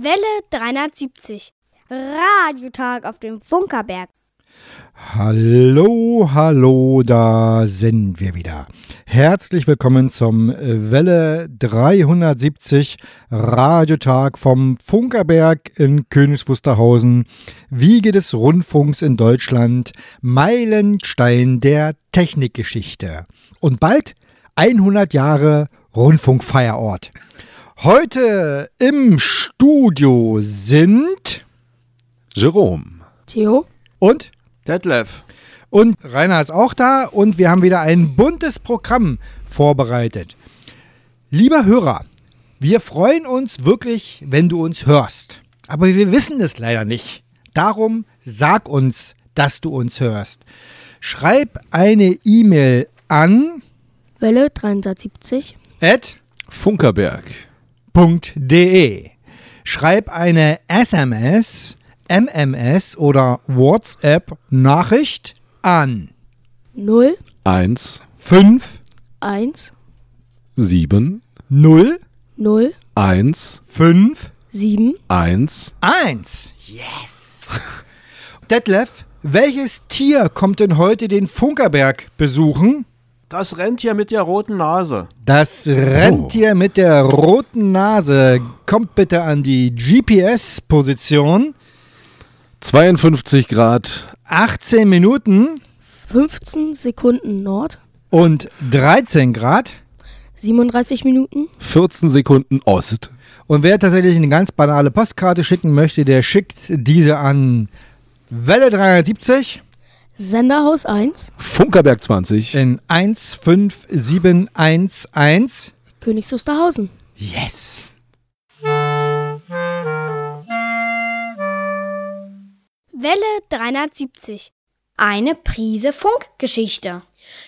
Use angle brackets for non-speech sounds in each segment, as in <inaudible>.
Welle 370. Radiotag auf dem Funkerberg. Hallo, hallo, da sind wir wieder. Herzlich willkommen zum Welle 370 Radiotag vom Funkerberg in Königs Wiege des Rundfunks in Deutschland, Meilenstein der Technikgeschichte. Und bald 100 Jahre Rundfunkfeierort. Heute im Studio sind Jerome. Theo. Und Detlef. Und Rainer ist auch da und wir haben wieder ein buntes Programm vorbereitet. Lieber Hörer, wir freuen uns wirklich, wenn du uns hörst. Aber wir wissen es leider nicht. Darum sag uns, dass du uns hörst. Schreib eine E-Mail an Welle 370 at Funkerberg www.ftf.de. Schreib eine SMS, MMS oder WhatsApp-Nachricht an. 0 1 5 1 7 0 0 1 5 7 1 1. Yes. Detlef, welches Tier kommt denn heute den Funkerberg besuchen? Das Rentier mit der roten Nase. Das Rentier oh. mit der roten Nase kommt bitte an die GPS-Position. 52 Grad. 18 Minuten. 15 Sekunden Nord. Und 13 Grad. 37 Minuten. 14 Sekunden Ost. Und wer tatsächlich eine ganz banale Postkarte schicken möchte, der schickt diese an Welle 370. Senderhaus 1. Funkerberg 20. In 15711. Königs Wusterhausen. Yes. Welle 370. Eine Prise Funkgeschichte.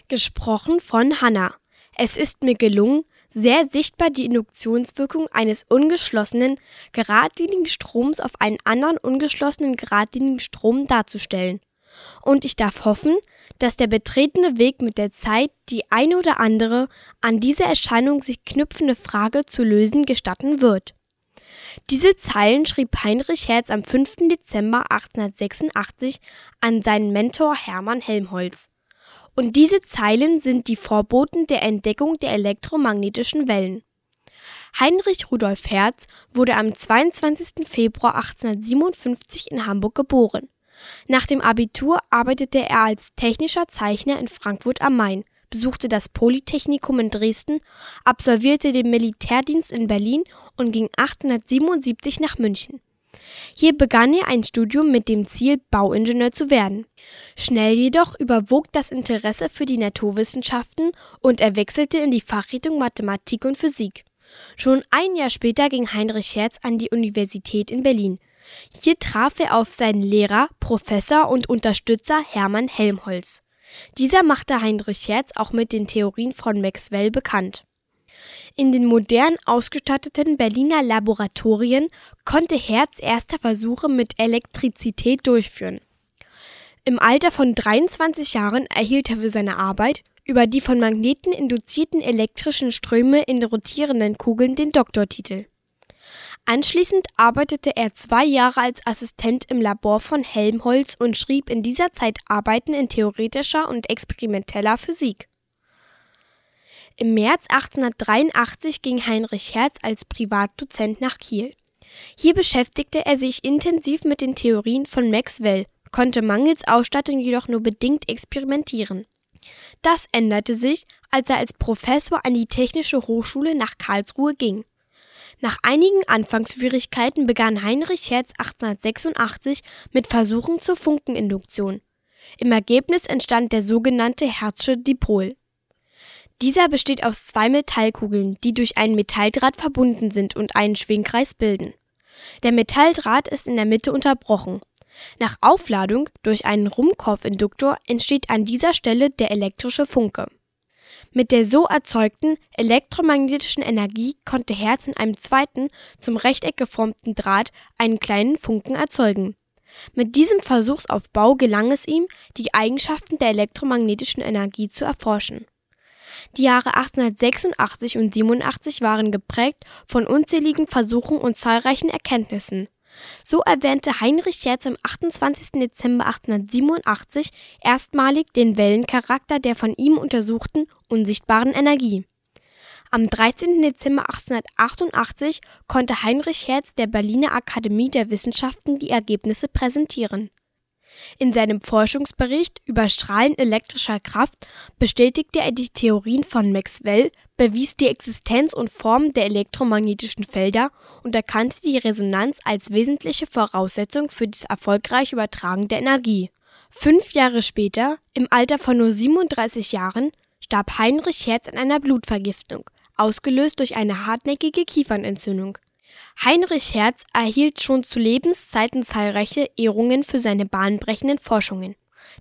Gesprochen von Hanna. Es ist mir gelungen, sehr sichtbar die Induktionswirkung eines ungeschlossenen, geradlinigen Stroms auf einen anderen ungeschlossenen, geradlinigen Strom darzustellen und ich darf hoffen, dass der betretene Weg mit der Zeit die eine oder andere an diese Erscheinung sich knüpfende Frage zu lösen gestatten wird. Diese Zeilen schrieb Heinrich Herz am 5. Dezember 1886 an seinen Mentor Hermann Helmholtz. Und diese Zeilen sind die Vorboten der Entdeckung der elektromagnetischen Wellen. Heinrich Rudolf Hertz wurde am 22. Februar 1857 in Hamburg geboren. Nach dem Abitur arbeitete er als technischer Zeichner in Frankfurt am Main, besuchte das Polytechnikum in Dresden, absolvierte den Militärdienst in Berlin und ging 1877 nach München. Hier begann er ein Studium mit dem Ziel, Bauingenieur zu werden. Schnell jedoch überwog das Interesse für die Naturwissenschaften und er wechselte in die Fachrichtung Mathematik und Physik. Schon ein Jahr später ging Heinrich Hertz an die Universität in Berlin, hier traf er auf seinen Lehrer, Professor und Unterstützer Hermann Helmholtz. Dieser machte Heinrich Hertz auch mit den Theorien von Maxwell bekannt. In den modern ausgestatteten Berliner Laboratorien konnte Hertz erste Versuche mit Elektrizität durchführen. Im Alter von 23 Jahren erhielt er für seine Arbeit über die von Magneten induzierten elektrischen Ströme in rotierenden Kugeln den Doktortitel. Anschließend arbeitete er zwei Jahre als Assistent im Labor von Helmholtz und schrieb in dieser Zeit Arbeiten in theoretischer und experimenteller Physik. Im März 1883 ging Heinrich Hertz als Privatdozent nach Kiel. Hier beschäftigte er sich intensiv mit den Theorien von Maxwell, konnte mangels Ausstattung jedoch nur bedingt experimentieren. Das änderte sich, als er als Professor an die Technische Hochschule nach Karlsruhe ging. Nach einigen Anfangsschwierigkeiten begann Heinrich Hertz 1886 mit Versuchen zur Funkeninduktion. Im Ergebnis entstand der sogenannte Herzsche Dipol. Dieser besteht aus zwei Metallkugeln, die durch einen Metalldraht verbunden sind und einen Schwingkreis bilden. Der Metalldraht ist in der Mitte unterbrochen. Nach Aufladung durch einen Rumkorfinduktor entsteht an dieser Stelle der elektrische Funke. Mit der so erzeugten elektromagnetischen Energie konnte Hertz in einem zweiten, zum Rechteck geformten Draht einen kleinen Funken erzeugen. Mit diesem Versuchsaufbau gelang es ihm, die Eigenschaften der elektromagnetischen Energie zu erforschen. Die Jahre 1886 und 87 waren geprägt von unzähligen Versuchen und zahlreichen Erkenntnissen. So erwähnte Heinrich Hertz am 28. Dezember 1887 erstmalig den Wellencharakter der von ihm untersuchten unsichtbaren Energie. Am 13. Dezember 1888 konnte Heinrich Hertz der Berliner Akademie der Wissenschaften die Ergebnisse präsentieren. In seinem Forschungsbericht über Strahlen elektrischer Kraft bestätigte er die Theorien von Maxwell, bewies die Existenz und Form der elektromagnetischen Felder und erkannte die Resonanz als wesentliche Voraussetzung für das erfolgreiche Übertragen der Energie. Fünf Jahre später, im Alter von nur 37 Jahren, starb Heinrich Hertz an einer Blutvergiftung, ausgelöst durch eine hartnäckige Kiefernentzündung. Heinrich Hertz erhielt schon zu Lebenszeiten zahlreiche Ehrungen für seine bahnbrechenden Forschungen.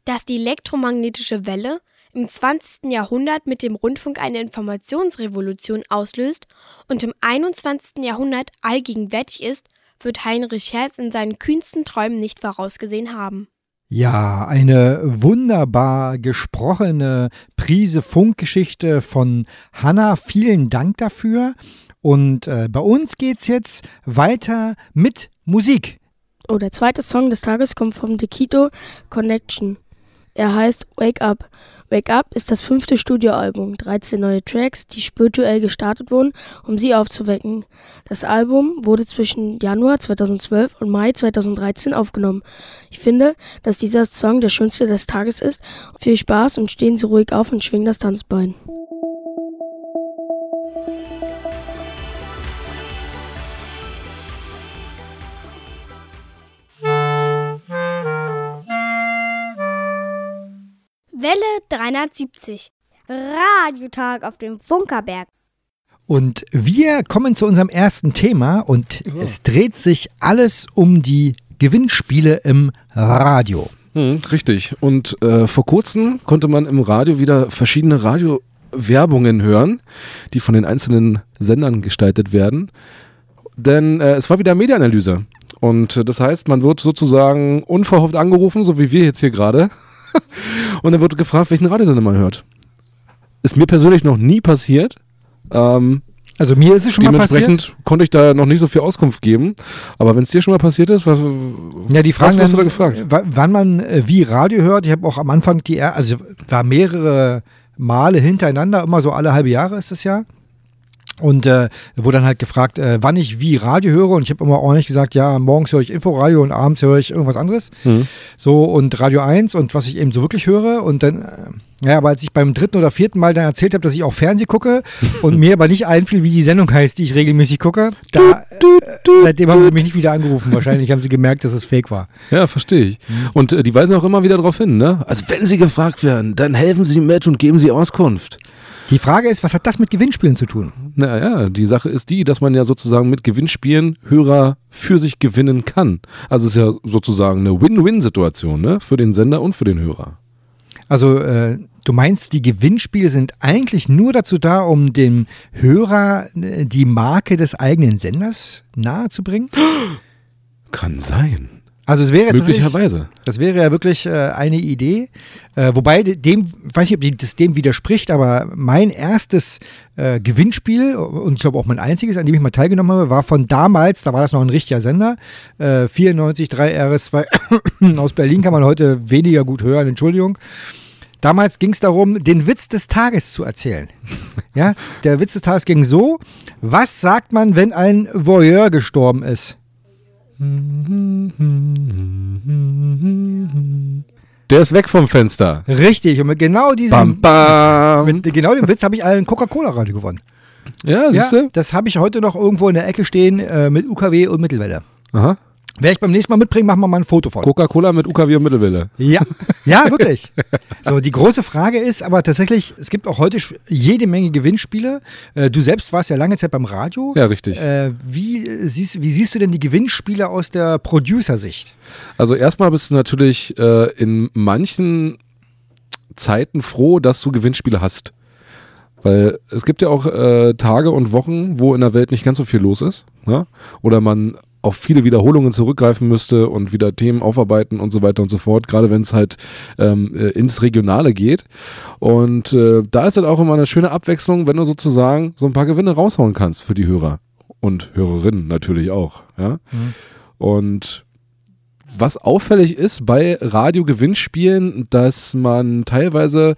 Dass die elektromagnetische Welle im 20. Jahrhundert mit dem Rundfunk eine Informationsrevolution auslöst und im 21. Jahrhundert allgegenwärtig ist, wird Heinrich Hertz in seinen kühnsten Träumen nicht vorausgesehen haben. Ja, eine wunderbar gesprochene Prise Funkgeschichte von Hanna. Vielen Dank dafür. Und äh, bei uns geht's jetzt weiter mit Musik. Oh, der zweite Song des Tages kommt vom Dekito Connection. Er heißt Wake Up. Wake Up ist das fünfte Studioalbum, 13 neue Tracks, die spirituell gestartet wurden, um sie aufzuwecken. Das Album wurde zwischen Januar 2012 und Mai 2013 aufgenommen. Ich finde, dass dieser Song der schönste des Tages ist. Viel Spaß und stehen Sie ruhig auf und schwingen das Tanzbein. Welle 370. Radiotag auf dem Funkerberg. Und wir kommen zu unserem ersten Thema und ja. es dreht sich alles um die Gewinnspiele im Radio. Hm, richtig. Und äh, vor kurzem konnte man im Radio wieder verschiedene Radiowerbungen hören, die von den einzelnen Sendern gestaltet werden. Denn äh, es war wieder Medienanalyse. Und äh, das heißt, man wird sozusagen unverhofft angerufen, so wie wir jetzt hier gerade. <laughs> und dann wird gefragt, welchen Radiosender man hört. Ist mir persönlich noch nie passiert. Ähm, also mir ist es schon mal passiert. Dementsprechend konnte ich da noch nicht so viel Auskunft geben. Aber wenn es dir schon mal passiert ist, was, ja, die Frage, was hast du da gefragt? Wann man äh, wie Radio hört, ich habe auch am Anfang die, also war mehrere Male hintereinander, immer so alle halbe Jahre ist das ja. Und äh, wurde dann halt gefragt, äh, wann ich wie Radio höre. Und ich habe immer ordentlich gesagt, ja, morgens höre ich Inforadio und abends höre ich irgendwas anderes. Mhm. So und Radio 1 und was ich eben so wirklich höre. Und dann, äh, ja, aber als ich beim dritten oder vierten Mal dann erzählt habe, dass ich auch Fernseh gucke <laughs> und mir aber nicht einfiel, wie die Sendung heißt, die ich regelmäßig gucke, da, äh, seitdem haben sie mich nicht wieder angerufen. Wahrscheinlich haben sie gemerkt, dass es fake war. Ja, verstehe ich. Mhm. Und äh, die weisen auch immer wieder darauf hin, ne? Also wenn sie gefragt werden, dann helfen sie mit und geben sie Auskunft. Die Frage ist, was hat das mit Gewinnspielen zu tun? Naja, die Sache ist die, dass man ja sozusagen mit Gewinnspielen Hörer für sich gewinnen kann. Also es ist ja sozusagen eine Win-Win-Situation ne? für den Sender und für den Hörer. Also äh, du meinst, die Gewinnspiele sind eigentlich nur dazu da, um dem Hörer äh, die Marke des eigenen Senders nahezubringen? Kann sein. Also es wäre möglicherweise. Das wäre ja wirklich äh, eine Idee. Äh, wobei dem, weiß nicht, ob das dem widerspricht, aber mein erstes äh, Gewinnspiel und ich glaube auch mein einziges, an dem ich mal teilgenommen habe, war von damals. Da war das noch ein richtiger Sender. 94 3 RS2 aus Berlin kann man heute weniger gut hören. Entschuldigung. Damals ging es darum, den Witz des Tages zu erzählen. ja, der Witz des Tages ging so: Was sagt man, wenn ein Voyeur gestorben ist? Der ist weg vom Fenster. Richtig, und mit genau diesem, bam, bam. Mit genau dem Witz habe ich einen Coca-Cola-Radio gewonnen. Ja, siehst du? Ja, das habe ich heute noch irgendwo in der Ecke stehen äh, mit UKW und Mittelwelle. Aha. Werde ich beim nächsten Mal mitbringen, machen wir mal ein Foto von. Coca-Cola mit UKW und Mittelwelle. Ja, <laughs> ja, wirklich. so, die große Frage ist aber tatsächlich, es gibt auch heute jede Menge Gewinnspiele. Äh, du selbst warst ja lange Zeit beim Radio. Ja, richtig. Äh, wie, siehst, wie siehst du denn die Gewinnspiele aus der Producer-Sicht? Also erstmal bist du natürlich äh, in manchen Zeiten froh, dass du Gewinnspiele hast. Weil es gibt ja auch äh, Tage und Wochen, wo in der Welt nicht ganz so viel los ist. Ja? Oder man auf viele Wiederholungen zurückgreifen müsste und wieder Themen aufarbeiten und so weiter und so fort, gerade wenn es halt ähm, äh, ins Regionale geht. Und äh, da ist halt auch immer eine schöne Abwechslung, wenn du sozusagen so ein paar Gewinne raushauen kannst für die Hörer und Hörerinnen natürlich auch. Ja? Mhm. Und was auffällig ist bei Radiogewinnspielen, dass man teilweise,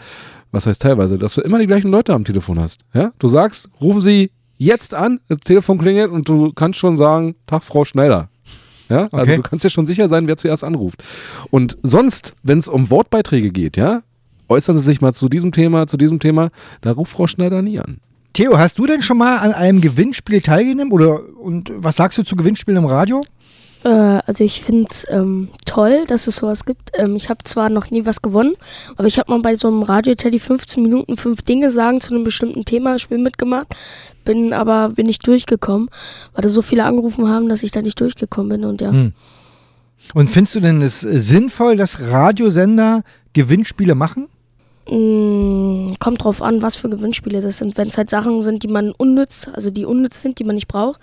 was heißt teilweise, dass du immer die gleichen Leute am Telefon hast. Ja? Du sagst, rufen Sie jetzt an, das Telefon klingelt und du kannst schon sagen, Tag, Frau Schneider. Ja, also okay. du kannst dir schon sicher sein, wer zuerst anruft. Und sonst, wenn es um Wortbeiträge geht, ja, äußern Sie sich mal zu diesem Thema, zu diesem Thema, da ruft Frau Schneider nie an. Theo, hast du denn schon mal an einem Gewinnspiel teilgenommen oder und was sagst du zu Gewinnspielen im Radio? Äh, also ich finde es ähm, toll, dass es sowas gibt. Ähm, ich habe zwar noch nie was gewonnen, aber ich habe mal bei so einem Radio-Teddy 15 Minuten fünf Dinge sagen zu einem bestimmten Thema Spiel mitgemacht bin aber bin nicht durchgekommen, weil da so viele angerufen haben, dass ich da nicht durchgekommen bin und ja. Hm. Und findest du denn es sinnvoll, dass Radiosender Gewinnspiele machen? Mm, kommt drauf an, was für Gewinnspiele das sind. Wenn es halt Sachen sind, die man unnütz, also die unnütz sind, die man nicht braucht,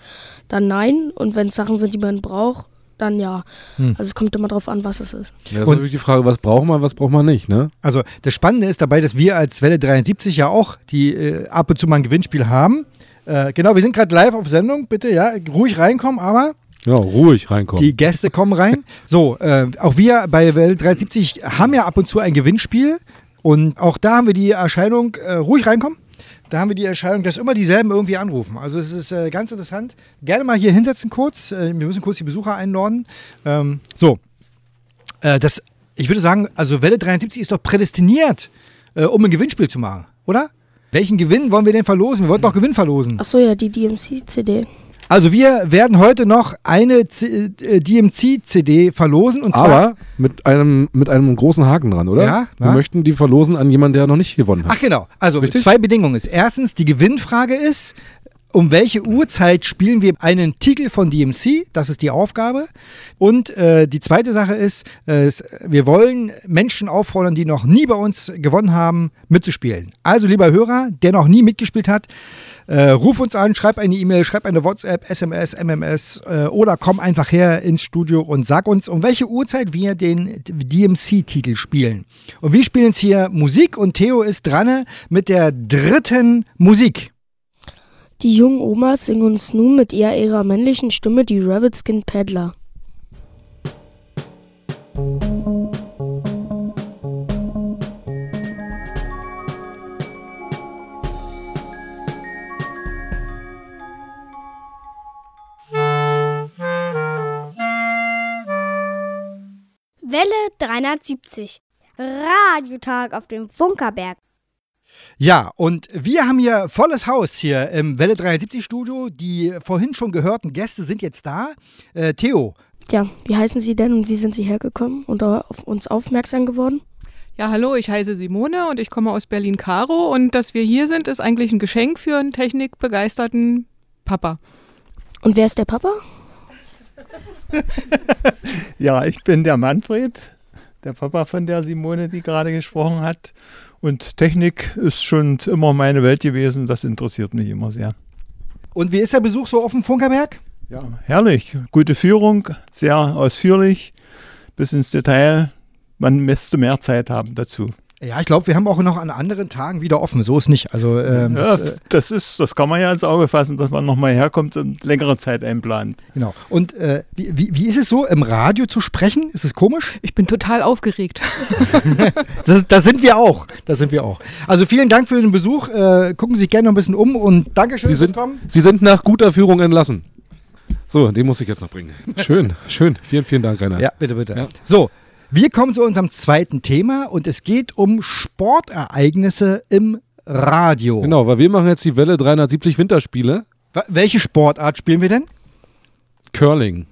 dann nein. Und wenn es Sachen sind, die man braucht, dann ja. Hm. Also es kommt immer drauf an, was es ist. Ja, das ist natürlich die Frage, was braucht man, was braucht man nicht, ne? Also das Spannende ist dabei, dass wir als Welle 73 ja auch die äh, ab und zu mal ein Gewinnspiel haben. Äh, genau, wir sind gerade live auf Sendung. Bitte, ja, ruhig reinkommen, aber. Ja, ruhig reinkommen. Die Gäste kommen rein. <laughs> so, äh, auch wir bei Welt 370 haben ja ab und zu ein Gewinnspiel. Und auch da haben wir die Erscheinung, äh, ruhig reinkommen. Da haben wir die Erscheinung, dass immer dieselben irgendwie anrufen. Also es ist äh, ganz interessant. Gerne mal hier hinsetzen kurz. Äh, wir müssen kurz die Besucher einnorden. Ähm, so, äh, das, ich würde sagen, also Welle 73 ist doch prädestiniert, um ein Gewinnspiel zu machen, oder? Welchen Gewinn wollen wir denn verlosen? Wir wollten doch Gewinn verlosen. Achso, ja, die DMC-CD. Also wir werden heute noch eine äh, DMC-CD verlosen und zwar aber mit einem mit einem großen Haken dran, oder? Ja. Wir ja. möchten die verlosen an jemanden, der noch nicht gewonnen hat. Ach genau. Also Richtig? zwei Bedingungen ist. Erstens die Gewinnfrage ist, um welche Uhrzeit spielen wir einen Titel von DMC? Das ist die Aufgabe. Und äh, die zweite Sache ist, äh, wir wollen Menschen auffordern, die noch nie bei uns gewonnen haben, mitzuspielen. Also lieber Hörer, der noch nie mitgespielt hat, äh, ruf uns an, schreib eine E-Mail, schreib eine WhatsApp, SMS, MMS äh, oder komm einfach her ins Studio und sag uns, um welche Uhrzeit wir den DMC-Titel spielen. Und wir spielen jetzt hier Musik und Theo ist dran mit der dritten Musik. Die jungen Omas singen uns nun mit eher ihrer männlichen Stimme die Rabbit Skin Paddler. Welle 370. Radiotag auf dem Funkerberg. Ja, und wir haben hier volles Haus hier im Welle 370 Studio. Die vorhin schon gehörten Gäste sind jetzt da. Äh, Theo. Ja, wie heißen Sie denn und wie sind Sie hergekommen und auf uns aufmerksam geworden? Ja, hallo, ich heiße Simone und ich komme aus Berlin-Karo und dass wir hier sind, ist eigentlich ein Geschenk für einen technikbegeisterten Papa. Und wer ist der Papa? <laughs> ja, ich bin der Manfred, der Papa von der Simone, die gerade gesprochen hat. Und Technik ist schon immer meine Welt gewesen. Das interessiert mich immer sehr. Und wie ist der Besuch so auf dem Funkerberg? Ja, herrlich. Gute Führung, sehr ausführlich, bis ins Detail. Man müsste mehr Zeit haben dazu. Ja, ich glaube, wir haben auch noch an anderen Tagen wieder offen. So ist nicht. Also ähm, ja, das, äh, das, ist, das kann man ja ins Auge fassen, dass man nochmal herkommt und längere Zeit einplant. Genau. Und äh, wie, wie, wie, ist es so, im Radio zu sprechen? Ist es komisch? Ich bin total aufgeregt. <laughs> das, das, sind wir auch. Das sind wir auch. Also vielen Dank für den Besuch. Äh, gucken Sie sich gerne noch ein bisschen um und Dankeschön Sie sind. Sie sind nach guter Führung entlassen. So, den muss ich jetzt noch bringen. <laughs> Schön, schön. Vielen, vielen Dank, Rainer. Ja, bitte, bitte. Ja. So, wir kommen zu unserem zweiten Thema und es geht um Sportereignisse im Radio. Genau, weil wir machen jetzt die Welle 370 Winterspiele. Welche Sportart spielen wir denn? Curling.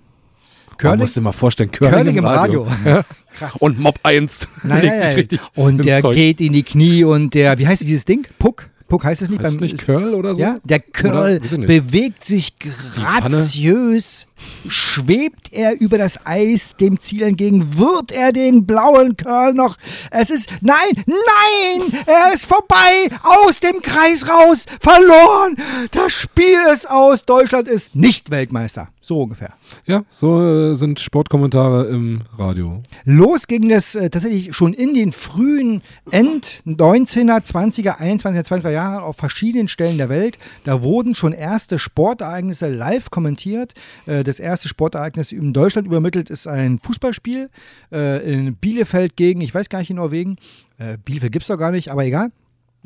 Curling? Man muss dir mal vorstellen, Curling, Curling im Radio. Radio. Ja. <laughs> Krass. Und Mob 1 nein, <laughs> legt sich richtig Und der Zeug. geht in die Knie und der, wie heißt dieses Ding? Puck? Puck heißt es nicht? Heißt beim, nicht Curl oder so? Ja, der Curl bewegt sich graziös Schwebt er über das Eis dem Ziel entgegen? Wird er den blauen Curl noch? Es ist, nein, nein, er ist vorbei, aus dem Kreis raus, verloren. Das Spiel ist aus, Deutschland ist nicht Weltmeister. So ungefähr. Ja, so äh, sind Sportkommentare im Radio. Los ging es äh, tatsächlich schon in den frühen End 19er, 20er, 21er, 20er Jahren auf verschiedenen Stellen der Welt. Da wurden schon erste Sportereignisse live kommentiert. Äh, das erste Sportereignis in Deutschland übermittelt ist ein Fußballspiel äh, in Bielefeld gegen, ich weiß gar nicht in Norwegen. Äh, Bielefeld gibt es doch gar nicht, aber egal.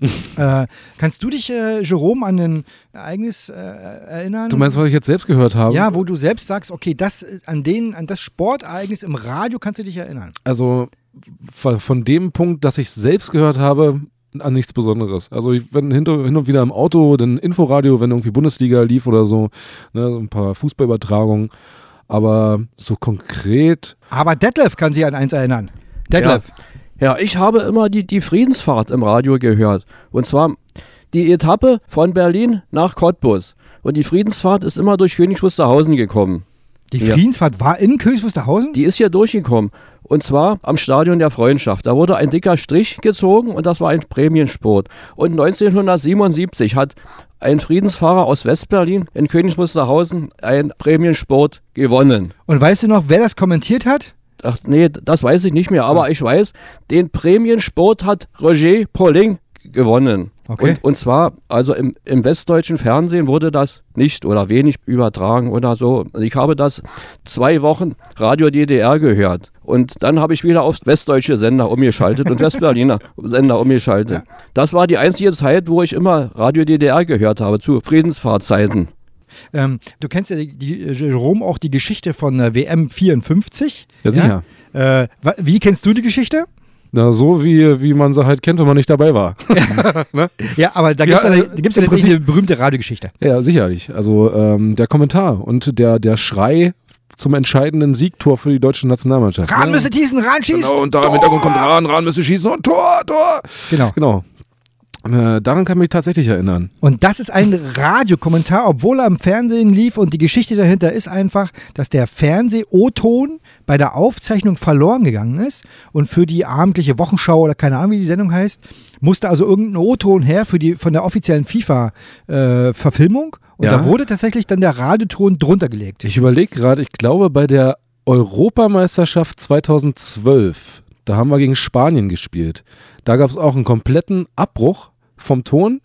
<laughs> äh, kannst du dich, äh, Jerome, an ein Ereignis äh, erinnern? Du meinst, was ich jetzt selbst gehört habe? Ja, wo du selbst sagst, okay, das, äh, an, den, an das Sportereignis im Radio kannst du dich erinnern. Also von dem Punkt, dass ich selbst gehört habe, an nichts Besonderes. Also ich bin hin, hin und wieder im Auto, dann Inforadio, wenn irgendwie Bundesliga lief oder so, ne, so ein paar Fußballübertragungen. Aber so konkret. Aber Detlef kann sich an eins erinnern. Detlef. Ja. Ja, ich habe immer die, die Friedensfahrt im Radio gehört. Und zwar die Etappe von Berlin nach Cottbus. Und die Friedensfahrt ist immer durch Königs Wusterhausen gekommen. Die Friedensfahrt war in Königs Wusterhausen? Die ist hier durchgekommen. Und zwar am Stadion der Freundschaft. Da wurde ein dicker Strich gezogen und das war ein Prämiensport. Und 1977 hat ein Friedensfahrer aus Westberlin in Königs Wusterhausen einen Prämiensport gewonnen. Und weißt du noch, wer das kommentiert hat? Ach, nee, das weiß ich nicht mehr, aber ich weiß, den Prämiensport hat Roger Pauling gewonnen. Okay. Und, und zwar, also im, im westdeutschen Fernsehen wurde das nicht oder wenig übertragen oder so. Ich habe das zwei Wochen Radio DDR gehört. Und dann habe ich wieder aufs westdeutsche Sender umgeschaltet und Westberliner <laughs> Sender umgeschaltet. Ja. Das war die einzige Zeit, wo ich immer Radio DDR gehört habe, zu Friedensfahrzeiten. Ähm, du kennst ja, die, die, Jerome, auch die Geschichte von äh, WM 54. Ja, sicher. Ja? Äh, wie kennst du die Geschichte? Na, so wie, wie man sie halt kennt, wenn man nicht dabei war. <laughs> <laughs> ne? Ja, aber da gibt es ja, ja, gibt's ja eine berühmte Radiogeschichte. Ja, sicherlich. Also ähm, der Kommentar und der, der Schrei zum entscheidenden Siegtor für die deutsche Nationalmannschaft. Rahn ne? müsste schießen, Rahn schießt. Genau, und da im Hintergrund kommt Rahn, Rahn müsste schießen und Tor, Tor. Genau. Genau. Äh, daran kann ich mich tatsächlich erinnern. Und das ist ein Radiokommentar, obwohl er im Fernsehen lief. Und die Geschichte dahinter ist einfach, dass der Fernseh-O-Ton bei der Aufzeichnung verloren gegangen ist. Und für die abendliche Wochenschau oder keine Ahnung, wie die Sendung heißt, musste also irgendein O-Ton her für die, von der offiziellen FIFA-Verfilmung. Äh, und ja. da wurde tatsächlich dann der Radioton drunter gelegt. Ich überlege gerade, ich glaube, bei der Europameisterschaft 2012, da haben wir gegen Spanien gespielt. Da gab es auch einen kompletten Abbruch vom Ton.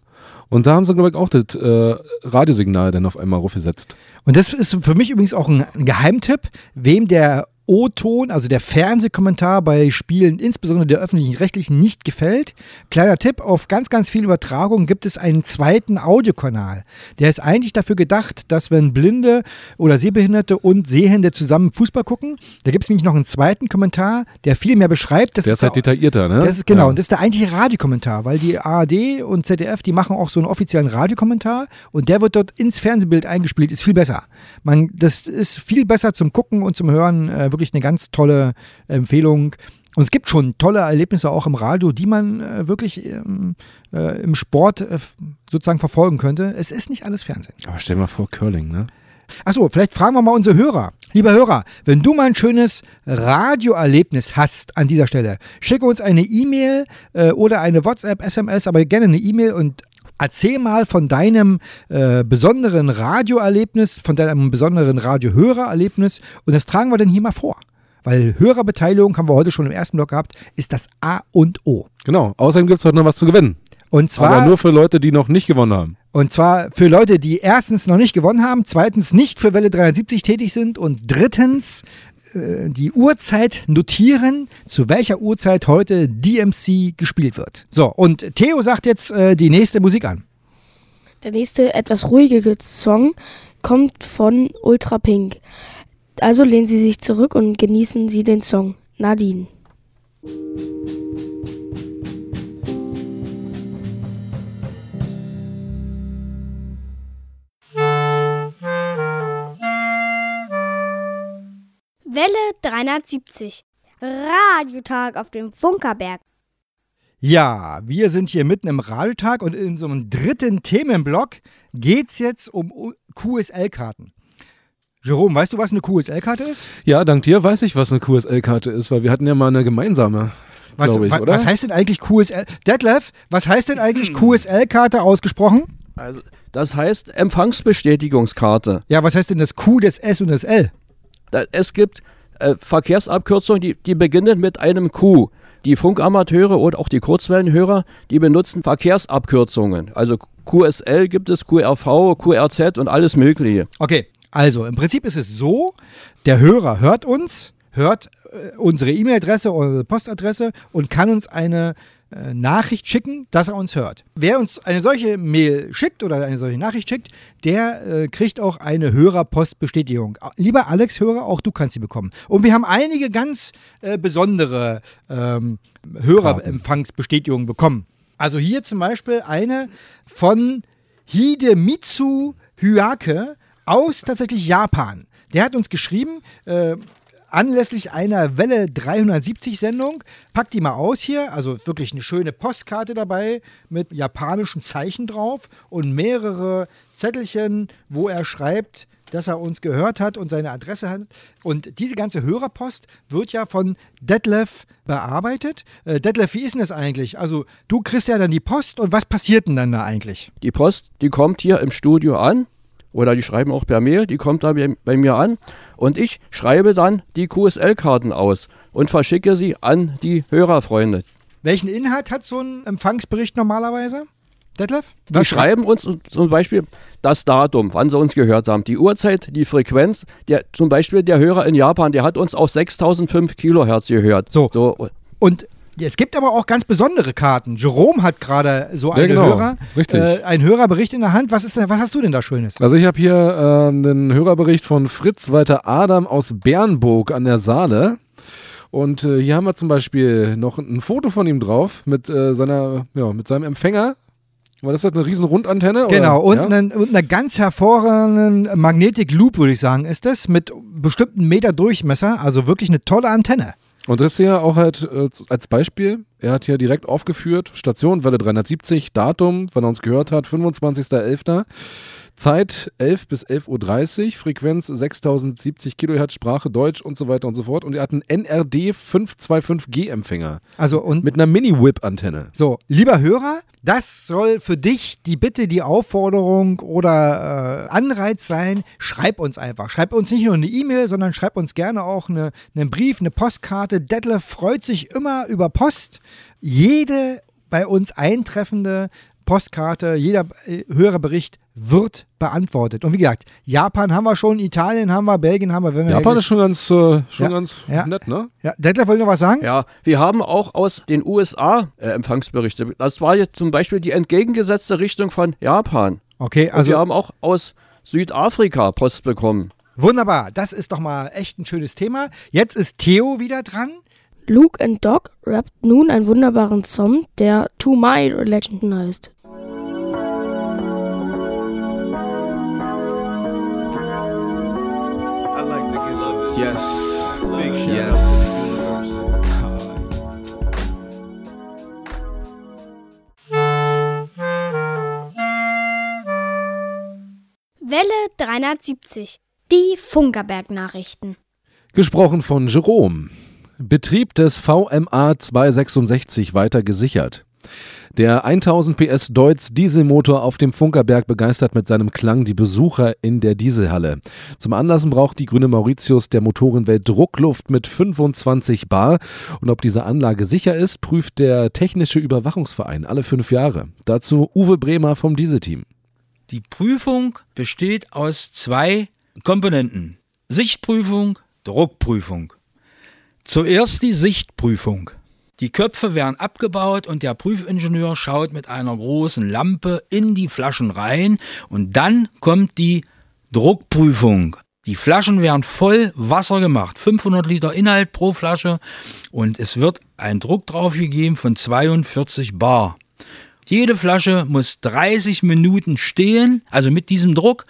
Und da haben sie, glaube ich, auch das äh, Radiosignal dann auf einmal aufgesetzt. Und das ist für mich übrigens auch ein Geheimtipp, wem der O-Ton, also der Fernsehkommentar bei Spielen, insbesondere der öffentlichen rechtlichen, nicht gefällt. Kleiner Tipp, auf ganz, ganz vielen Übertragungen gibt es einen zweiten Audiokanal. Der ist eigentlich dafür gedacht, dass wenn Blinde oder Sehbehinderte und Sehende zusammen Fußball gucken, da gibt es nämlich noch einen zweiten Kommentar, der viel mehr beschreibt. der ist, halt detaillierter, ne? Das ist genau, ja. und das ist der eigentliche Radiokommentar, weil die ARD und ZDF, die machen auch so einen offiziellen Radiokommentar und der wird dort ins Fernsehbild eingespielt, ist viel besser. Man, das ist viel besser zum Gucken und zum Hören, äh, wirklich eine ganz tolle Empfehlung. Und es gibt schon tolle Erlebnisse auch im Radio, die man äh, wirklich ähm, äh, im Sport äh, sozusagen verfolgen könnte. Es ist nicht alles Fernsehen. Aber stell mal vor, Curling, ne? Achso, vielleicht fragen wir mal unsere Hörer. Lieber Hörer, wenn du mal ein schönes Radioerlebnis hast an dieser Stelle, schicke uns eine E-Mail äh, oder eine WhatsApp, SMS, aber gerne eine E-Mail und Erzähl mal von deinem äh, besonderen Radioerlebnis, von deinem besonderen Radiohörererlebnis und das tragen wir dann hier mal vor. Weil Hörerbeteiligung, haben wir heute schon im ersten Block gehabt, ist das A und O. Genau, außerdem gibt es heute noch was zu gewinnen. Und zwar, Aber nur für Leute, die noch nicht gewonnen haben. Und zwar für Leute, die erstens noch nicht gewonnen haben, zweitens nicht für Welle 370 tätig sind und drittens die Uhrzeit notieren, zu welcher Uhrzeit heute DMC gespielt wird. So, und Theo sagt jetzt äh, die nächste Musik an. Der nächste etwas ruhigere Song kommt von Ultra Pink. Also lehnen Sie sich zurück und genießen Sie den Song. Nadine. Welle 370. Radiotag auf dem Funkerberg. Ja, wir sind hier mitten im Radiotag und in so einem dritten Themenblock geht es jetzt um QSL-Karten. Jerome, weißt du, was eine QSL-Karte ist? Ja, dank dir weiß ich, was eine QSL-Karte ist, weil wir hatten ja mal eine gemeinsame. Was, ich, wa oder? was heißt denn eigentlich QSL? Detlef, was heißt denn eigentlich QSL-Karte ausgesprochen? Also, das heißt Empfangsbestätigungskarte. Ja, was heißt denn das Q, das S und das L? Es gibt äh, Verkehrsabkürzungen, die, die beginnen mit einem Q. Die Funkamateure und auch die Kurzwellenhörer, die benutzen Verkehrsabkürzungen. Also QSL gibt es, QRV, QRZ und alles Mögliche. Okay, also im Prinzip ist es so, der Hörer hört uns, hört äh, unsere E-Mail-Adresse, unsere Postadresse und kann uns eine Nachricht schicken, dass er uns hört. Wer uns eine solche Mail schickt oder eine solche Nachricht schickt, der äh, kriegt auch eine Hörerpostbestätigung. Lieber Alex Hörer, auch du kannst sie bekommen. Und wir haben einige ganz äh, besondere ähm, Hörerempfangsbestätigungen bekommen. Also hier zum Beispiel eine von Hidemitsu Hyake aus tatsächlich Japan. Der hat uns geschrieben, äh, anlässlich einer Welle 370 Sendung, packt die mal aus hier, also wirklich eine schöne Postkarte dabei mit japanischen Zeichen drauf und mehrere Zettelchen, wo er schreibt, dass er uns gehört hat und seine Adresse hat. Und diese ganze Hörerpost wird ja von Detlef bearbeitet. Äh, Detlef, wie ist denn das eigentlich? Also du kriegst ja dann die Post und was passiert denn dann da eigentlich? Die Post, die kommt hier im Studio an oder die schreiben auch per Mail, die kommt da bei, mir an und ich schreibe dann die QSL-Karten aus und verschicke sie an die Hörerfreunde. Welchen Inhalt hat so ein Empfangsbericht normalerweise? Detlef? Die schreiben uns zum Beispiel das Datum, wann sie uns gehört haben, die Uhrzeit, die Frequenz. Der, zum Beispiel der Hörer in Japan, der hat uns auf 6005 Kilohertz gehört. So. so Und es gibt aber auch ganz besondere Karten. Jerome hat gerade so einen genau. Hörer. Äh, einen Hörerbericht in der Hand. Was, ist was hast du denn da Schönes? Also ich habe hier äh, einen Hörerbericht von Fritz Walter Adam aus Bernburg an der Saale. Und äh, hier haben wir zum Beispiel noch ein Foto von ihm drauf mit, äh, seiner, ja, mit seinem Empfänger. War das eine riesen Rundantenne? Genau, und, ja? einen, und eine ganz hervorragenden Magnetic Loop, würde ich sagen, ist das, mit bestimmten Meter Durchmesser. Also wirklich eine tolle Antenne. Und das hier auch halt äh, als Beispiel. Er hat hier direkt aufgeführt, Station, Welle 370, Datum, wann er uns gehört hat, 25.11. Zeit 11 bis 11.30 Uhr, Frequenz 6070 Kilohertz, Sprache Deutsch und so weiter und so fort. Und er hat einen NRD 525G-Empfänger Also und mit einer Mini-Whip-Antenne. So, lieber Hörer, das soll für dich die Bitte, die Aufforderung oder äh, Anreiz sein. Schreib uns einfach. Schreib uns nicht nur eine E-Mail, sondern schreib uns gerne auch eine, einen Brief, eine Postkarte. Detlef freut sich immer über Post. Jede bei uns eintreffende Postkarte, jeder äh, Hörerbericht wird beantwortet. Und wie gesagt, Japan haben wir schon, Italien haben wir, Belgien haben wir. Wenn wir Japan ist schon ganz, äh, schon Ja, ganz ja. nett, ne? ja, Detlef wollte noch was sagen? Ja, wir haben auch aus den USA äh, Empfangsberichte. Das war jetzt zum Beispiel die entgegengesetzte Richtung von Japan. Okay, Also wir also haben auch aus Südafrika Post bekommen. wunderbar. Das ist doch mal echt ein schönes Thema. Jetzt ist Theo wieder dran. Luke and Doc rappt nun einen wunderbaren Song, der To My Religion heißt. Yes. big shout Yes. out to the universe. Welle 370. Die Funkerberg-Nachrichten. Gesprochen von Jerome. Betrieb des VMA 266 weiter gesichert. Der 1000 PS Deutz Dieselmotor auf dem Funkerberg begeistert mit seinem Klang die Besucher in der Dieselhalle. Zum Anlassen braucht die grüne Mauritius der Motorenwelt Druckluft mit 25 Bar. Und ob diese Anlage sicher ist, prüft der Technische Überwachungsverein alle fünf Jahre. Dazu Uwe Bremer vom Dieselteam. Die Prüfung besteht aus zwei Komponenten. Sichtprüfung, Druckprüfung. Zuerst die Sichtprüfung. Die Köpfe werden abgebaut und der Prüfingenieur schaut mit einer großen Lampe in die Flaschen rein und dann kommt die Druckprüfung. Die Flaschen werden voll Wasser gemacht, 500 Liter Inhalt pro Flasche und es wird ein Druck draufgegeben von 42 Bar. Jede Flasche muss 30 Minuten stehen, also mit diesem Druck.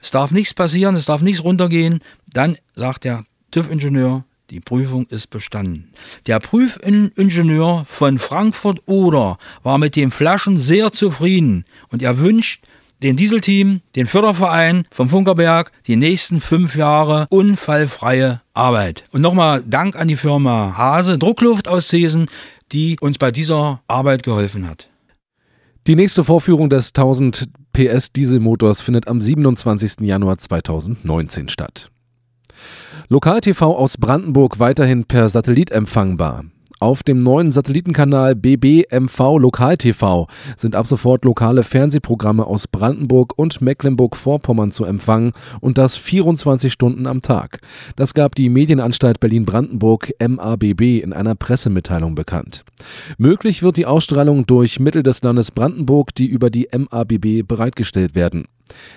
Es darf nichts passieren, es darf nichts runtergehen. Dann sagt der TÜV-Ingenieur, die Prüfung ist bestanden. Der Prüfingenieur von Frankfurt Oder war mit den Flaschen sehr zufrieden und er wünscht den Dieselteam, den Förderverein vom Funkerberg die nächsten fünf Jahre unfallfreie Arbeit. Und nochmal Dank an die Firma Hase Druckluft aus Zesen, die uns bei dieser Arbeit geholfen hat. Die nächste Vorführung des 1000 PS Dieselmotors findet am 27. Januar 2019 statt. Lokal-TV aus Brandenburg weiterhin per Satellit empfangbar. Auf dem neuen Satellitenkanal BBMV Lokal TV sind ab sofort lokale Fernsehprogramme aus Brandenburg und Mecklenburg-Vorpommern zu empfangen und das 24 Stunden am Tag. Das gab die Medienanstalt Berlin-Brandenburg MABB in einer Pressemitteilung bekannt. Möglich wird die Ausstrahlung durch Mittel des Landes Brandenburg, die über die MABB bereitgestellt werden.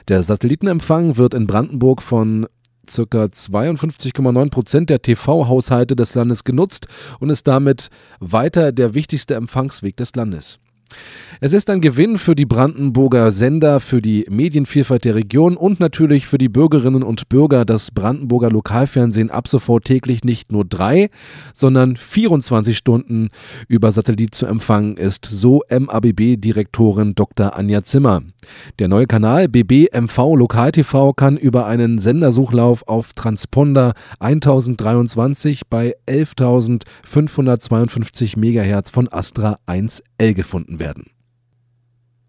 Der Satellitenempfang wird in Brandenburg von Circa 52,9 Prozent der TV-Haushalte des Landes genutzt und ist damit weiter der wichtigste Empfangsweg des Landes. Es ist ein Gewinn für die Brandenburger Sender, für die Medienvielfalt der Region und natürlich für die Bürgerinnen und Bürger, dass Brandenburger Lokalfernsehen ab sofort täglich nicht nur drei, sondern 24 Stunden über Satellit zu empfangen ist, so MABB-Direktorin Dr. Anja Zimmer. Der neue Kanal BBMV Lokal TV kann über einen Sendersuchlauf auf Transponder 1023 bei 11.552 MHz von Astra 1L gefunden werden.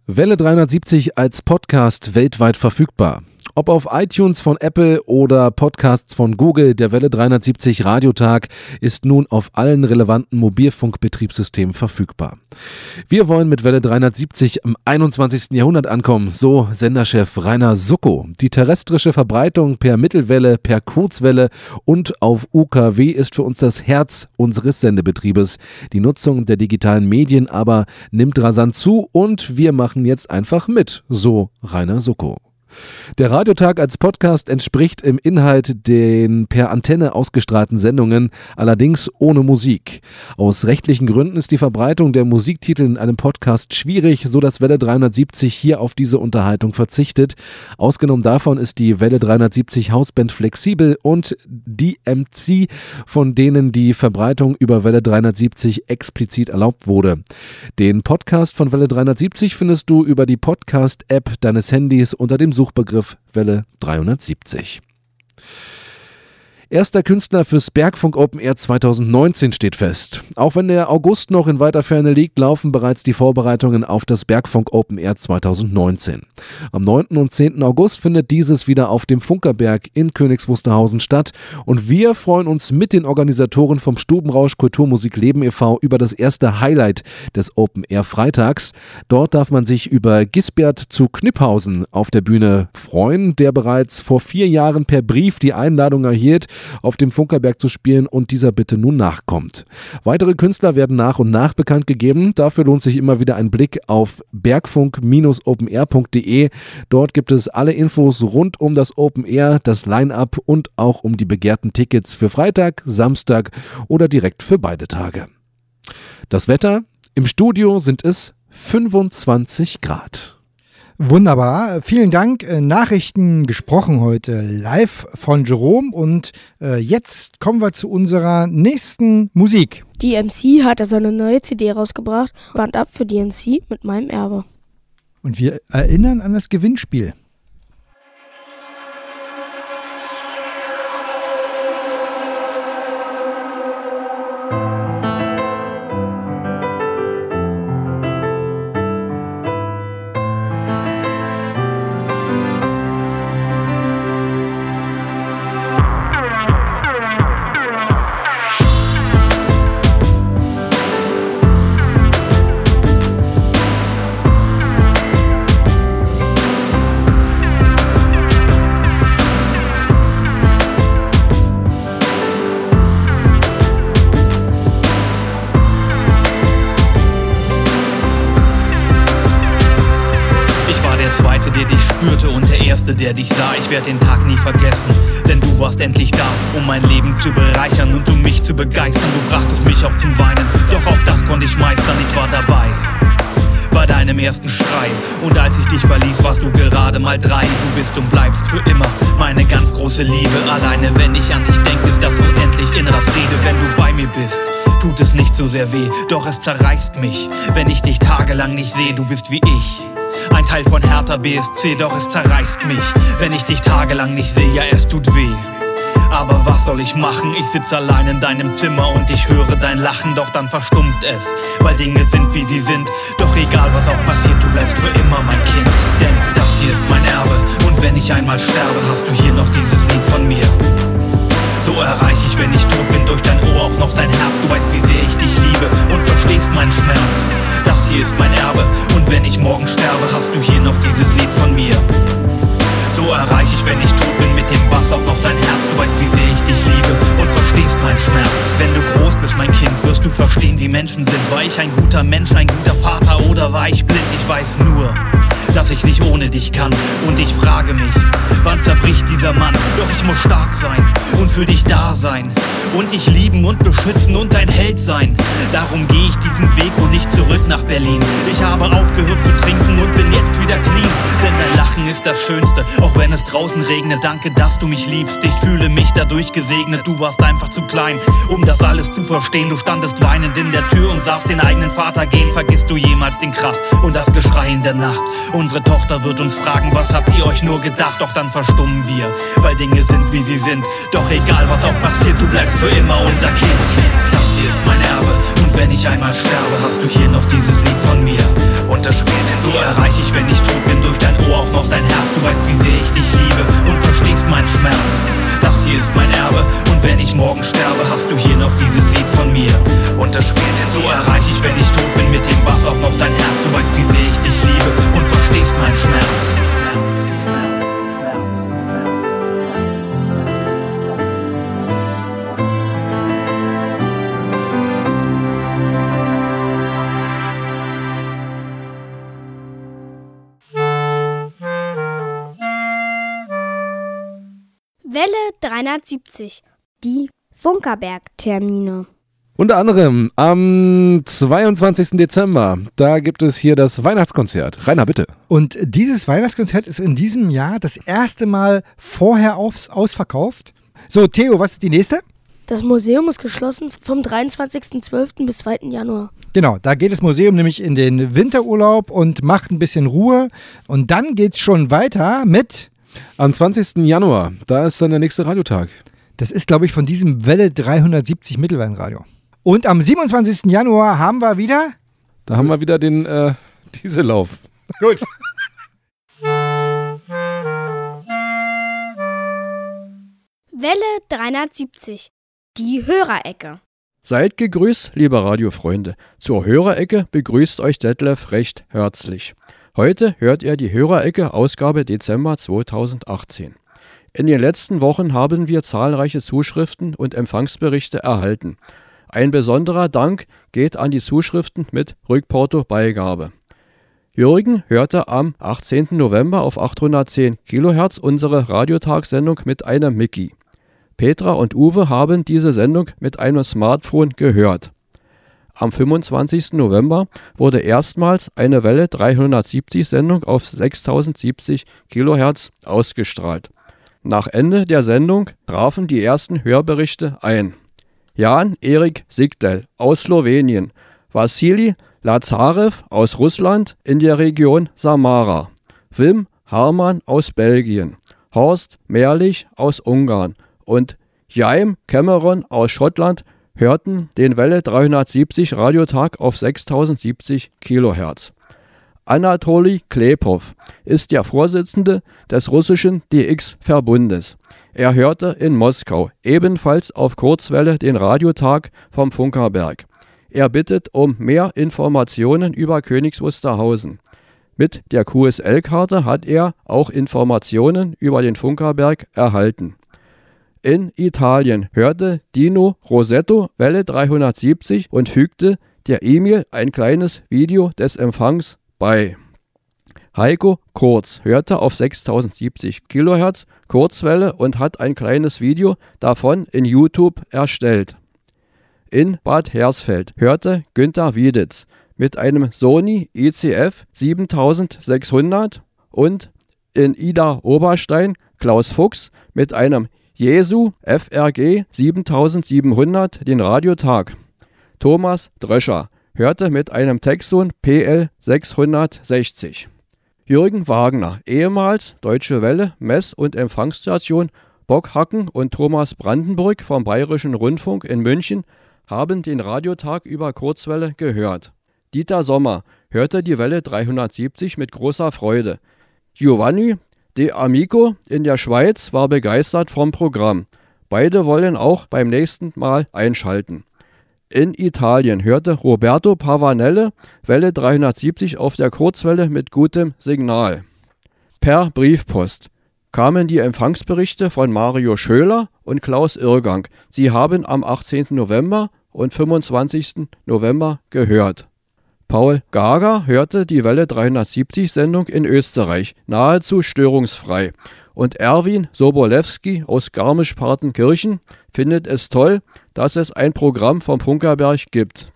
Welle 370 als Podcast weltweit verfügbar. Ob auf iTunes von Apple oder Podcasts von Google, der Welle 370 Radiotag ist nun auf allen relevanten Mobilfunkbetriebssystemen verfügbar. Wir wollen mit Welle 370 im 21. Jahrhundert ankommen, so Senderchef Rainer Sucko. Die terrestrische Verbreitung per Mittelwelle, per Kurzwelle und auf UKW ist für uns das Herz unseres Sendebetriebes. Die Nutzung der digitalen Medien aber nimmt rasant zu und wir machen jetzt einfach mit, so Rainer Sucko. Der Radiotag als Podcast entspricht im Inhalt den per Antenne ausgestrahlten Sendungen, allerdings ohne Musik. Aus rechtlichen Gründen ist die Verbreitung der Musiktitel in einem Podcast schwierig, so dass Welle 370 hier auf diese Unterhaltung verzichtet. Ausgenommen davon ist die Welle 370 Hausband flexibel und die MC, von denen die Verbreitung über Welle 370 explizit erlaubt wurde. Den Podcast von Welle 370 findest du über die Podcast-App deines Handys unter dem Suchbegriff Welle 370. Erster Künstler fürs Bergfunk Open Air 2019 steht fest. Auch wenn der August noch in weiter Ferne liegt, laufen bereits die Vorbereitungen auf das Bergfunk Open Air 2019. Am 9. und 10. August findet dieses wieder auf dem Funkerberg in Königs Wusterhausen statt und wir freuen uns mit den Organisatoren vom Stubenrausch Kulturmusik Leben e.V. über das erste Highlight des Open Air Freitags. Dort darf man sich über Gisbert zu Kniphausen auf der Bühne freuen, der bereits vor vier Jahren per Brief die Einladung erhielt, auf dem Funkerberg zu spielen und dieser Bitte nun nachkommt. Weitere Künstler werden nach und nach bekannt gegeben. Dafür lohnt sich immer wieder ein Blick auf bergfunk-openair.de. Dort gibt es alle Infos rund um das Open Air, das Line-up und auch um die begehrten Tickets für Freitag, Samstag oder direkt für beide Tage. Das Wetter? Im Studio sind es 25 Grad. Wunderbar. Vielen Dank. Äh, Nachrichten gesprochen heute live von Jerome. Und äh, jetzt kommen wir zu unserer nächsten Musik. DMC hat also eine neue CD rausgebracht. Band ab für DNC mit meinem Erbe. Und wir erinnern an das Gewinnspiel. Erste, der dich sah. Ich werde den Tag nie vergessen, denn du warst endlich da, um mein Leben zu bereichern und um mich zu begeistern. Du brachtest mich auch zum Weinen, doch auch das konnte ich meistern. Ich war dabei bei deinem ersten Schrei. Und als ich dich verließ, warst du gerade mal drei. Du bist und bleibst für immer meine ganz große Liebe. Alleine wenn ich an dich denke, ist das unendlich innerer Friede, wenn du bei mir bist. Tut es nicht so sehr weh, doch es zerreißt mich, wenn ich dich tagelang nicht sehe. Du bist wie ich. Ein Teil von Hertha BSC, doch es zerreißt mich. Wenn ich dich tagelang nicht sehe, ja, es tut weh. Aber was soll ich machen? Ich sitz allein in deinem Zimmer und ich höre dein Lachen, doch dann verstummt es. Weil Dinge sind wie sie sind. Doch egal was auch passiert, du bleibst für immer mein Kind. Denn das hier ist mein Erbe. Und wenn ich einmal sterbe, hast du hier noch dieses Lied von mir. So erreich ich, wenn ich tot bin, durch dein Ohr auch noch dein Herz. Du weißt, wie sehr ich dich liebe und verstehst meinen Schmerz. Das hier ist mein Erbe. Und wenn ich morgen sterbe, hast du hier noch dieses Lied von mir. So erreich ich, wenn ich tot bin, mit dem Bass auch noch dein Herz. Du weißt, wie sehr ich dich liebe und verstehst meinen Schmerz. Wenn du groß bist, mein Kind, wirst du verstehen, wie Menschen sind. War ich ein guter Mensch, ein guter Vater oder war ich blind? Ich weiß nur, dass ich nicht ohne dich kann. Und ich frage mich, wann zerbricht dieser Mann? Doch ich muss stark sein und für dich da sein. Und dich lieben und beschützen und dein Held sein. Darum gehe ich diesen Weg und nicht zurück nach Berlin. Ich habe aufgehört zu trinken und bin jetzt wieder clean. Denn dein Lachen ist das Schönste, auch wenn es draußen regnet. Danke, dass du mich liebst. Ich fühle mich dadurch gesegnet. Du warst einfach zu klein, um das alles zu verstehen. Du standest weinend in der Tür und sahst den eigenen Vater gehen. Vergisst du jemals den Krach und das Geschrei in der Nacht? Unsere Tochter wird uns fragen, was habt ihr euch nur gedacht? Doch dann verstummen wir, weil Dinge sind wie sie sind. Doch egal was auch passiert, du bleibst für immer unser Kind. Das hier ist mein Erbe. Und wenn ich einmal sterbe, hast du hier noch dieses Lied von mir. Und das spielt in So erreich ich, wenn ich tot bin, durch dein Ohr auch noch dein Herz. Du weißt, wie sehr ich dich liebe und verstehst meinen Schmerz. Das hier ist mein Erbe. Und wenn ich morgen sterbe, hast du hier noch dieses Lied von mir. Und das spielt So erreich ich, wenn ich tot bin, mit dem Bass auch noch dein Herz. Du weißt, wie sehr ich dich liebe und verstehst meinen Schmerz. 370. Die Funkerberg-Termine. Unter anderem am 22. Dezember, da gibt es hier das Weihnachtskonzert. Rainer, bitte. Und dieses Weihnachtskonzert ist in diesem Jahr das erste Mal vorher aufs, ausverkauft. So, Theo, was ist die nächste? Das Museum ist geschlossen vom 23.12. bis 2. Januar. Genau, da geht das Museum nämlich in den Winterurlaub und macht ein bisschen Ruhe. Und dann geht's schon weiter mit. Am 20. Januar, da ist dann der nächste Radiotag. Das ist, glaube ich, von diesem Welle 370 Mittelwellenradio. Und am 27. Januar haben wir wieder. Da haben wir wieder den äh, Diesellauf. Gut. Welle 370. Die Hörerecke. Seid gegrüßt, liebe Radiofreunde. Zur Hörerecke begrüßt euch Detlef recht herzlich. Heute hört ihr die Hörerecke Ausgabe Dezember 2018. In den letzten Wochen haben wir zahlreiche Zuschriften und Empfangsberichte erhalten. Ein besonderer Dank geht an die Zuschriften mit Rückporto-Beigabe. Jürgen hörte am 18. November auf 810 kHz unsere Radiotagsendung mit einem Mickey. Petra und Uwe haben diese Sendung mit einem Smartphone gehört. Am 25. November wurde erstmals eine Welle 370 Sendung auf 6070 kHz ausgestrahlt. Nach Ende der Sendung trafen die ersten Hörberichte ein. Jan Erik Sigdel aus Slowenien, Wassili Lazarev aus Russland in der Region Samara, Wim Harman aus Belgien, Horst Mehrlich aus Ungarn und Jaime Cameron aus Schottland hörten den Welle 370 Radiotag auf 6070 kHz. Anatoli Klepov ist der Vorsitzende des russischen DX-Verbundes. Er hörte in Moskau ebenfalls auf Kurzwelle den Radiotag vom Funkerberg. Er bittet um mehr Informationen über Königs Wusterhausen. Mit der QSL-Karte hat er auch Informationen über den Funkerberg erhalten. In Italien hörte Dino Rosetto Welle 370 und fügte der E-Mail ein kleines Video des Empfangs bei. Heiko Kurz hörte auf 6070 kHz Kurzwelle und hat ein kleines Video davon in YouTube erstellt. In Bad Hersfeld hörte Günther Wieditz mit einem Sony ICF 7600 und in Ida Oberstein Klaus Fuchs mit einem Jesu FRG 7700 den Radiotag. Thomas Dröscher hörte mit einem Texton PL 660. Jürgen Wagner, ehemals Deutsche Welle, Mess- und Empfangsstation Bockhacken und Thomas Brandenburg vom Bayerischen Rundfunk in München haben den Radiotag über Kurzwelle gehört. Dieter Sommer hörte die Welle 370 mit großer Freude. Giovanni De Amico in der Schweiz war begeistert vom Programm. Beide wollen auch beim nächsten Mal einschalten. In Italien hörte Roberto Pavanelle Welle 370 auf der Kurzwelle mit gutem Signal. Per Briefpost kamen die Empfangsberichte von Mario Schöler und Klaus Irrgang. Sie haben am 18. November und 25. November gehört. Paul Gager hörte die Welle 370 Sendung in Österreich nahezu störungsfrei und Erwin Sobolewski aus Garmisch-Partenkirchen findet es toll, dass es ein Programm vom Funkerberg gibt.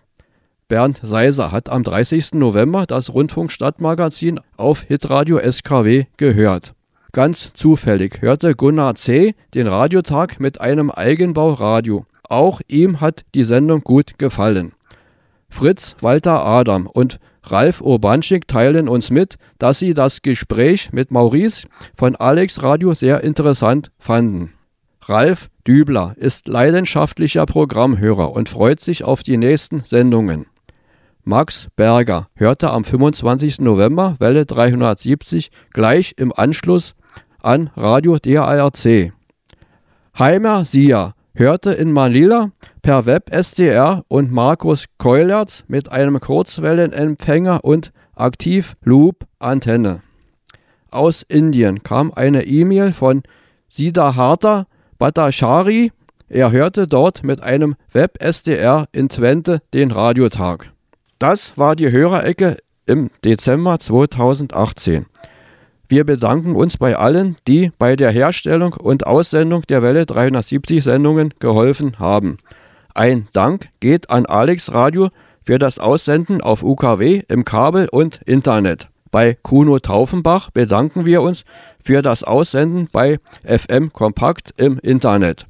Bernd Seiser hat am 30. November das Rundfunkstadtmagazin auf Hitradio SKW gehört. Ganz zufällig hörte Gunnar C. den Radiotag mit einem Eigenbauradio. Auch ihm hat die Sendung gut gefallen. Fritz Walter Adam und Ralf Urbanschik teilen uns mit, dass sie das Gespräch mit Maurice von Alex Radio sehr interessant fanden. Ralf Dübler ist leidenschaftlicher Programmhörer und freut sich auf die nächsten Sendungen. Max Berger hörte am 25. November Welle 370 gleich im Anschluss an Radio DARC. Heimer Sia hörte in Manila per Web SDR und Markus Keulertz mit einem Kurzwellenempfänger und Aktiv-Loop-Antenne. Aus Indien kam eine E-Mail von Siddhartha Bhattachary. Er hörte dort mit einem Web SDR in Twente den Radiotag. Das war die Hörerecke im Dezember 2018. Wir bedanken uns bei allen, die bei der Herstellung und Aussendung der Welle 370 Sendungen geholfen haben. Ein Dank geht an Alex Radio für das Aussenden auf UKW im Kabel und Internet. Bei Kuno Taufenbach bedanken wir uns für das Aussenden bei FM Kompakt im Internet.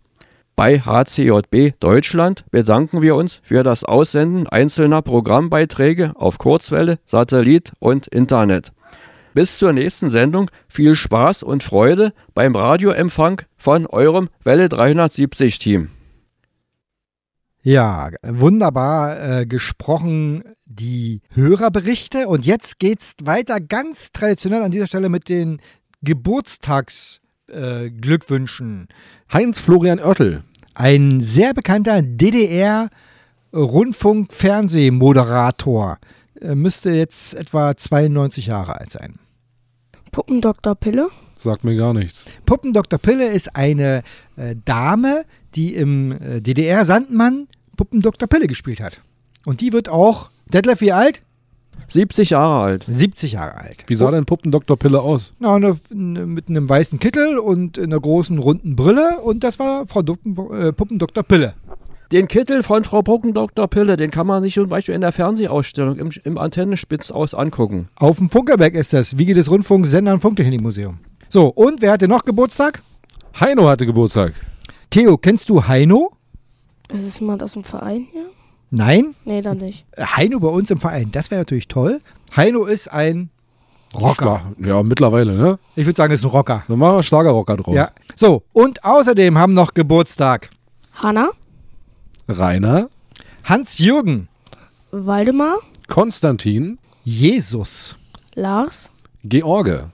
Bei HCJB Deutschland bedanken wir uns für das Aussenden einzelner Programmbeiträge auf Kurzwelle, Satellit und Internet. Bis zur nächsten Sendung viel Spaß und Freude beim Radioempfang von eurem Welle 370 Team. Ja, wunderbar äh, gesprochen die Hörerberichte und jetzt geht's weiter ganz traditionell an dieser Stelle mit den Geburtstagsglückwünschen. Äh, Heinz Florian Oertel. Ein sehr bekannter DDR-Rundfunk-Fernsehmoderator. Er müsste jetzt etwa 92 Jahre alt sein. Puppendoktor Pille? Sagt mir gar nichts. Puppendoktor Pille ist eine äh, Dame, die im äh, DDR-Sandmann Puppendoktor Pille gespielt hat. Und die wird auch, Detlef, wie alt? 70 Jahre alt. 70 Jahre alt. Wie sah denn Puppendoktor Pille aus? Na, ne, ne, mit einem weißen Kittel und einer großen runden Brille und das war Frau Duppen, äh, Puppendoktor Pille. Den Kittel von Frau Puppendoktor Pille, den kann man sich zum Beispiel in der Fernsehausstellung im, im Antennenspitz aus angucken. Auf dem Funkerberg ist das, Wiege des Rundfunks, Sender- und Funktechnikmuseum. So, und wer hatte noch Geburtstag? Heino hatte Geburtstag. Theo, kennst du Heino? Ist es jemand aus dem Verein hier? Nein? Nee, dann nicht. Heino bei uns im Verein, das wäre natürlich toll. Heino ist ein Rocker. Schla ja, mittlerweile, ne? Ich würde sagen, ist ein Rocker. Dann machen wir Schlagerrocker draus. Ja. So, und außerdem haben noch Geburtstag Hanna, Rainer, Hans-Jürgen, Waldemar, Konstantin, Jesus, Lars, George?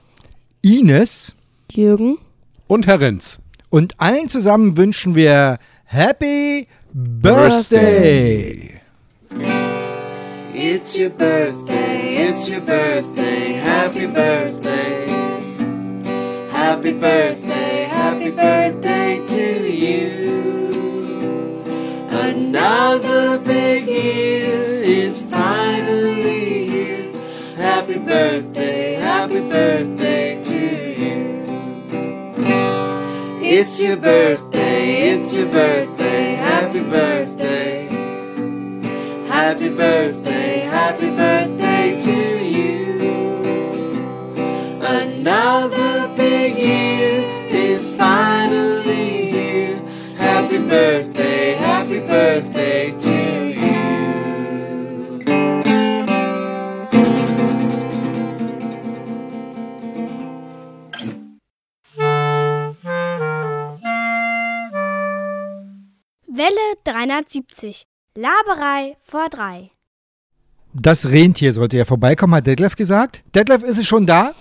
Ines. Jürgen, und Herr Renz. und allen zusammen wünschen wir Happy Birthday. It's your birthday, it's your birthday, happy birthday. Happy birthday, happy birthday Another big year is finally here. Happy birthday, happy birthday to you. It's your birthday, it's your birthday, happy birthday. Happy birthday, 370. Laberei vor drei. Das Rentier sollte ja vorbeikommen, hat Detlef gesagt. Detlef, ist es schon da?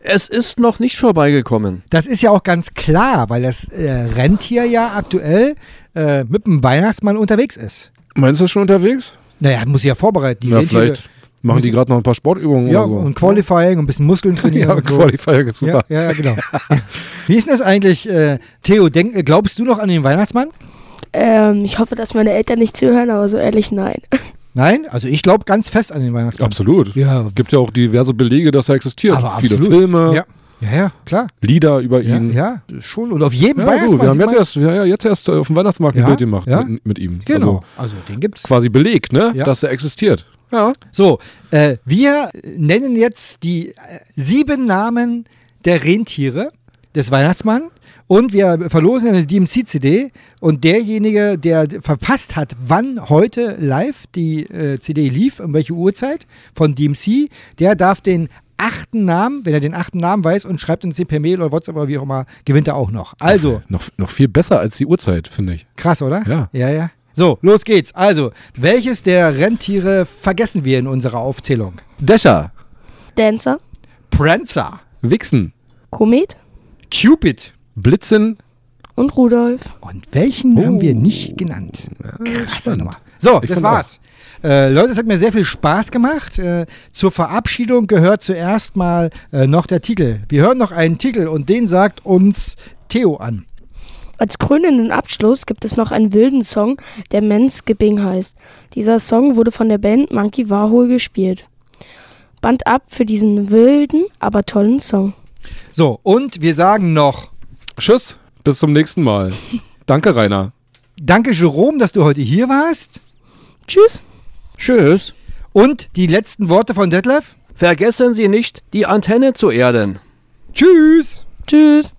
Es ist noch nicht vorbeigekommen. Das ist ja auch ganz klar, weil das äh, Rentier ja aktuell äh, mit dem Weihnachtsmann unterwegs ist. Meinst du das schon unterwegs? Naja, muss ich ja vorbereiten. Die ja, Rentiere- vielleicht machen die gerade noch ein paar Sportübungen Ja, oder so. und Qualifying und ein bisschen Muskeln trainieren. Ja, und so. Qualifying ist super. Ja, ja, genau. <laughs> Wie ist denn das eigentlich, äh, Theo? Denk, glaubst du noch an den Weihnachtsmann? Ähm, ich hoffe, dass meine Eltern nicht zuhören, aber so ehrlich nein. <laughs> Nein? Also ich glaube ganz fest an den Weihnachtsmann. Absolut. Ja, Gibt ja auch diverse Belege, dass er existiert. aber Viele absolut. Filme, Ja, ja, ja klar. Lieder über Ja, ihn. ja, schon. Und auf jedem Ja, Weihnachtsmann. gut, wir haben jetzt erst, ja, ja, jetzt erst äh, auf dem Weihnachtsmarkt ein Ja, Bild gemacht ja. mit, mit ihm. Genau. Also Also, den gibt's. quasi belegt, ne, Ja. dass er existiert. Ja. So, äh, wir nennen jetzt die äh, sieben Namen der Rentiere des Weihnachtsmann und wir verlosen eine DMC-CD und derjenige, der verpasst hat, wann heute live die äh, CD lief, um welche Uhrzeit von DMC, der darf den achten Namen, wenn er den achten Namen weiß und schreibt uns den per Mail oder WhatsApp oder wie auch immer, gewinnt er auch noch. Also, Noch, noch viel besser als die Uhrzeit, finde ich. krass, oder? Ja. Ja, ja. So, los geht's. Also, welches der Rentiere vergessen wir in unserer Aufzählung? Dächer, Dancer, Prancer, Wichsen, Komet Cupid. Blitzen. und Rudolf. Und welchen Oh. haben wir nicht genannt? Krasse. Nummer. So, Ich das war's. Äh, Leute, es hat mir sehr viel Spaß gemacht. Äh, zur Verabschiedung gehört zuerst mal äh, noch der Titel. Wir hören noch einen Titel und den sagt uns Theo an. Als krönenden Abschluss gibt es noch einen wilden Song, der Men's Skipping heißt. Dieser Song wurde von der Band Monkey Warhol gespielt. Band ab für diesen wilden, aber tollen Song. So, und wir sagen noch Tschüss, bis zum nächsten Mal. <laughs> Danke, Rainer. Danke, Jerome, dass du heute hier warst. Tschüss. Tschüss. Und die letzten Worte von Detlef. Vergessen Sie nicht, die Antenne zu erden. Tschüss. Tschüss.